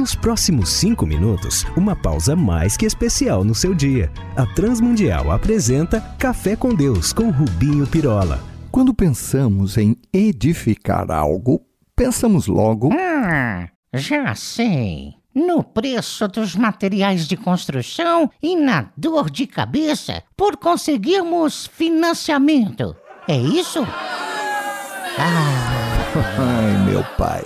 Nos próximos cinco minutos, uma pausa mais que especial no seu dia. A Transmundial apresenta Café com Deus com Rubinho Pirola. Quando pensamos em edificar algo, pensamos logo. Ah, já sei. No preço dos materiais de construção e na dor de cabeça por conseguirmos financiamento. É isso? Ah. Ai, meu pai.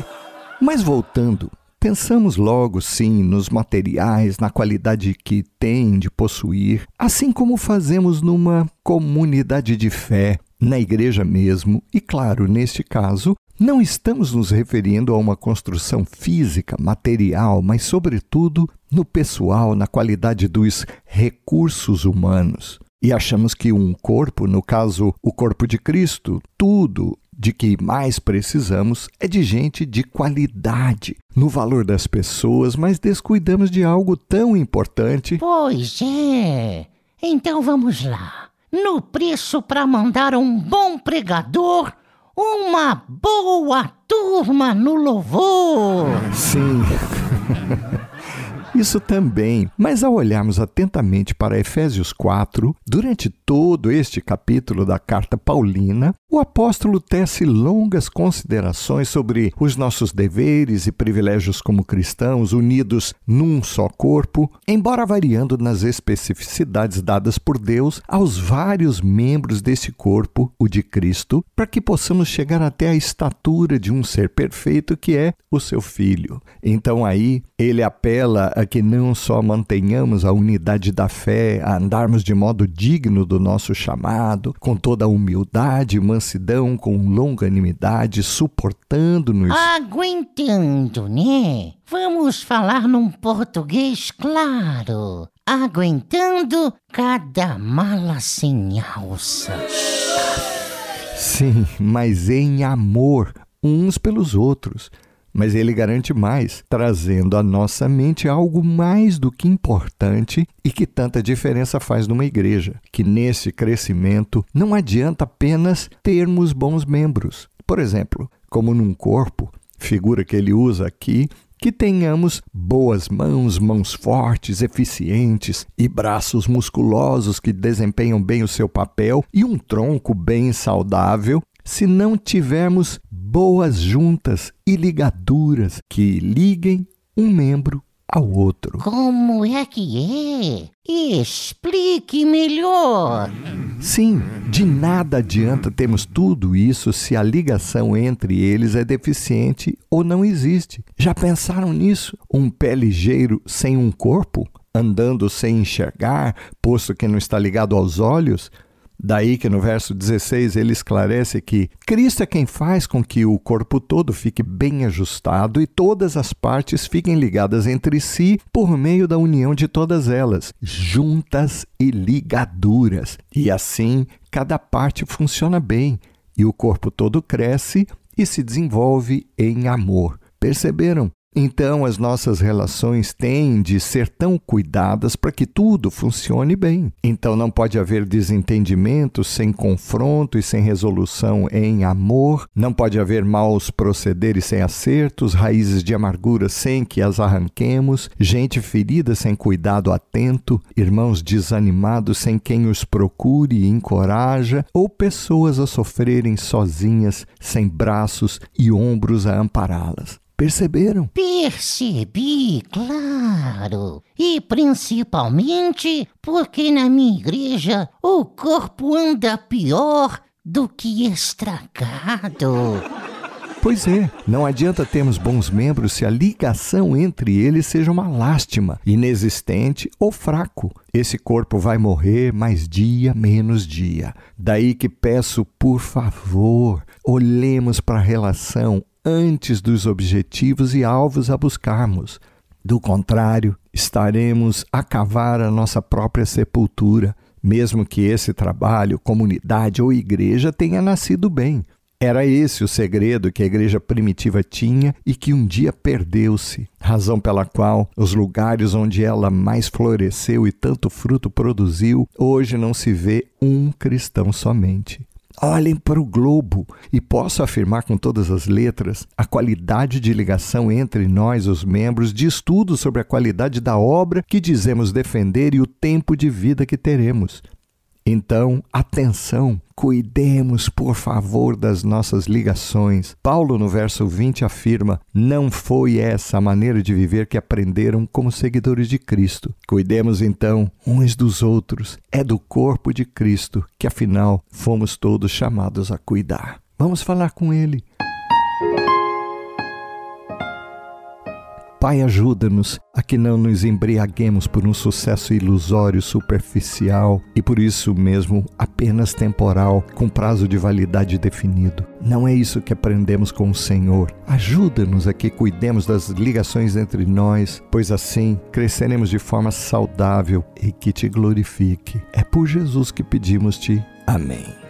Mas voltando, Pensamos logo, sim, nos materiais, na qualidade que tem de possuir, assim como fazemos numa comunidade de fé, na igreja mesmo, e claro, neste caso, não estamos nos referindo a uma construção física, material, mas, sobretudo, no pessoal, na qualidade dos recursos humanos. E achamos que um corpo, no caso o corpo de Cristo, tudo de que mais precisamos é de gente de qualidade no valor das pessoas, mas descuidamos de algo tão importante. Pois é. Então vamos lá. No preço para mandar um bom pregador, uma boa turma no louvor. Sim. Isso também. Mas ao olharmos atentamente para Efésios 4, durante todo este capítulo da carta paulina, o apóstolo tece longas considerações sobre os nossos deveres e privilégios como cristãos unidos num só corpo, embora variando nas especificidades dadas por Deus aos vários membros desse corpo, o de Cristo, para que possamos chegar até a estatura de um ser perfeito que é o seu filho. Então aí ele apela a que não só mantenhamos a unidade da fé, a andarmos de modo digno do nosso chamado, com toda a humildade, mansidão, com longanimidade, suportando-nos. Aguentando, né? Vamos falar num português claro. Aguentando cada mala sem alça. Sim, mas em amor uns pelos outros mas ele garante mais, trazendo à nossa mente algo mais do que importante e que tanta diferença faz numa igreja, que nesse crescimento não adianta apenas termos bons membros. Por exemplo, como num corpo, figura que ele usa aqui, que tenhamos boas mãos, mãos fortes, eficientes e braços musculosos que desempenham bem o seu papel e um tronco bem saudável, se não tivermos boas juntas e ligaduras que liguem um membro ao outro. Como é que é? Explique melhor. Sim, de nada adianta termos tudo isso se a ligação entre eles é deficiente ou não existe. Já pensaram nisso? Um pé ligeiro sem um corpo? Andando sem enxergar, posto que não está ligado aos olhos? Daí que no verso 16 ele esclarece que Cristo é quem faz com que o corpo todo fique bem ajustado e todas as partes fiquem ligadas entre si por meio da união de todas elas, juntas e ligaduras. E assim cada parte funciona bem e o corpo todo cresce e se desenvolve em amor. Perceberam? Então, as nossas relações têm de ser tão cuidadas para que tudo funcione bem. Então, não pode haver desentendimento sem confronto e sem resolução em amor, não pode haver maus procederes sem acertos, raízes de amargura sem que as arranquemos, gente ferida sem cuidado atento, irmãos desanimados sem quem os procure e encoraja, ou pessoas a sofrerem sozinhas, sem braços e ombros a ampará-las. Perceberam? Percebi, claro. E principalmente porque na minha igreja o corpo anda pior do que estragado. Pois é, não adianta termos bons membros se a ligação entre eles seja uma lástima, inexistente ou fraco. Esse corpo vai morrer mais dia menos dia. Daí que peço, por favor, olhemos para a relação antes dos objetivos e alvos a buscarmos. Do contrário, estaremos a cavar a nossa própria sepultura, mesmo que esse trabalho, comunidade ou igreja tenha nascido bem. Era esse o segredo que a igreja primitiva tinha e que um dia perdeu-se, razão pela qual os lugares onde ela mais floresceu e tanto fruto produziu, hoje não se vê um cristão somente. Olhem para o globo e posso afirmar com todas as letras a qualidade de ligação entre nós, os membros, de estudo sobre a qualidade da obra que dizemos defender e o tempo de vida que teremos. Então, atenção, cuidemos, por favor, das nossas ligações. Paulo, no verso 20, afirma: Não foi essa a maneira de viver que aprenderam como seguidores de Cristo. Cuidemos, então, uns dos outros. É do corpo de Cristo que, afinal, fomos todos chamados a cuidar. Vamos falar com Ele. Pai, ajuda-nos a que não nos embriaguemos por um sucesso ilusório, superficial e por isso mesmo apenas temporal, com prazo de validade definido. Não é isso que aprendemos com o Senhor. Ajuda-nos a que cuidemos das ligações entre nós, pois assim cresceremos de forma saudável e que te glorifique. É por Jesus que pedimos-te. Amém.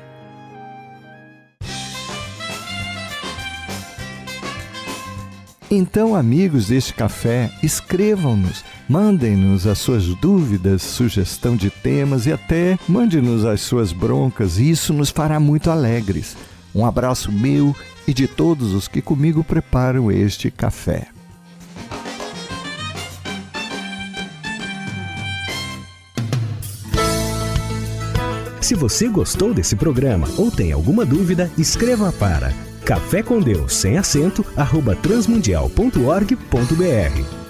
Então, amigos deste café, escrevam-nos, mandem-nos as suas dúvidas, sugestão de temas e até mande-nos as suas broncas, isso nos fará muito alegres. Um abraço meu e de todos os que comigo preparam este café. Se você gostou desse programa ou tem alguma dúvida, escreva para Café com Deus, sem acento, arroba transmundial.org.br.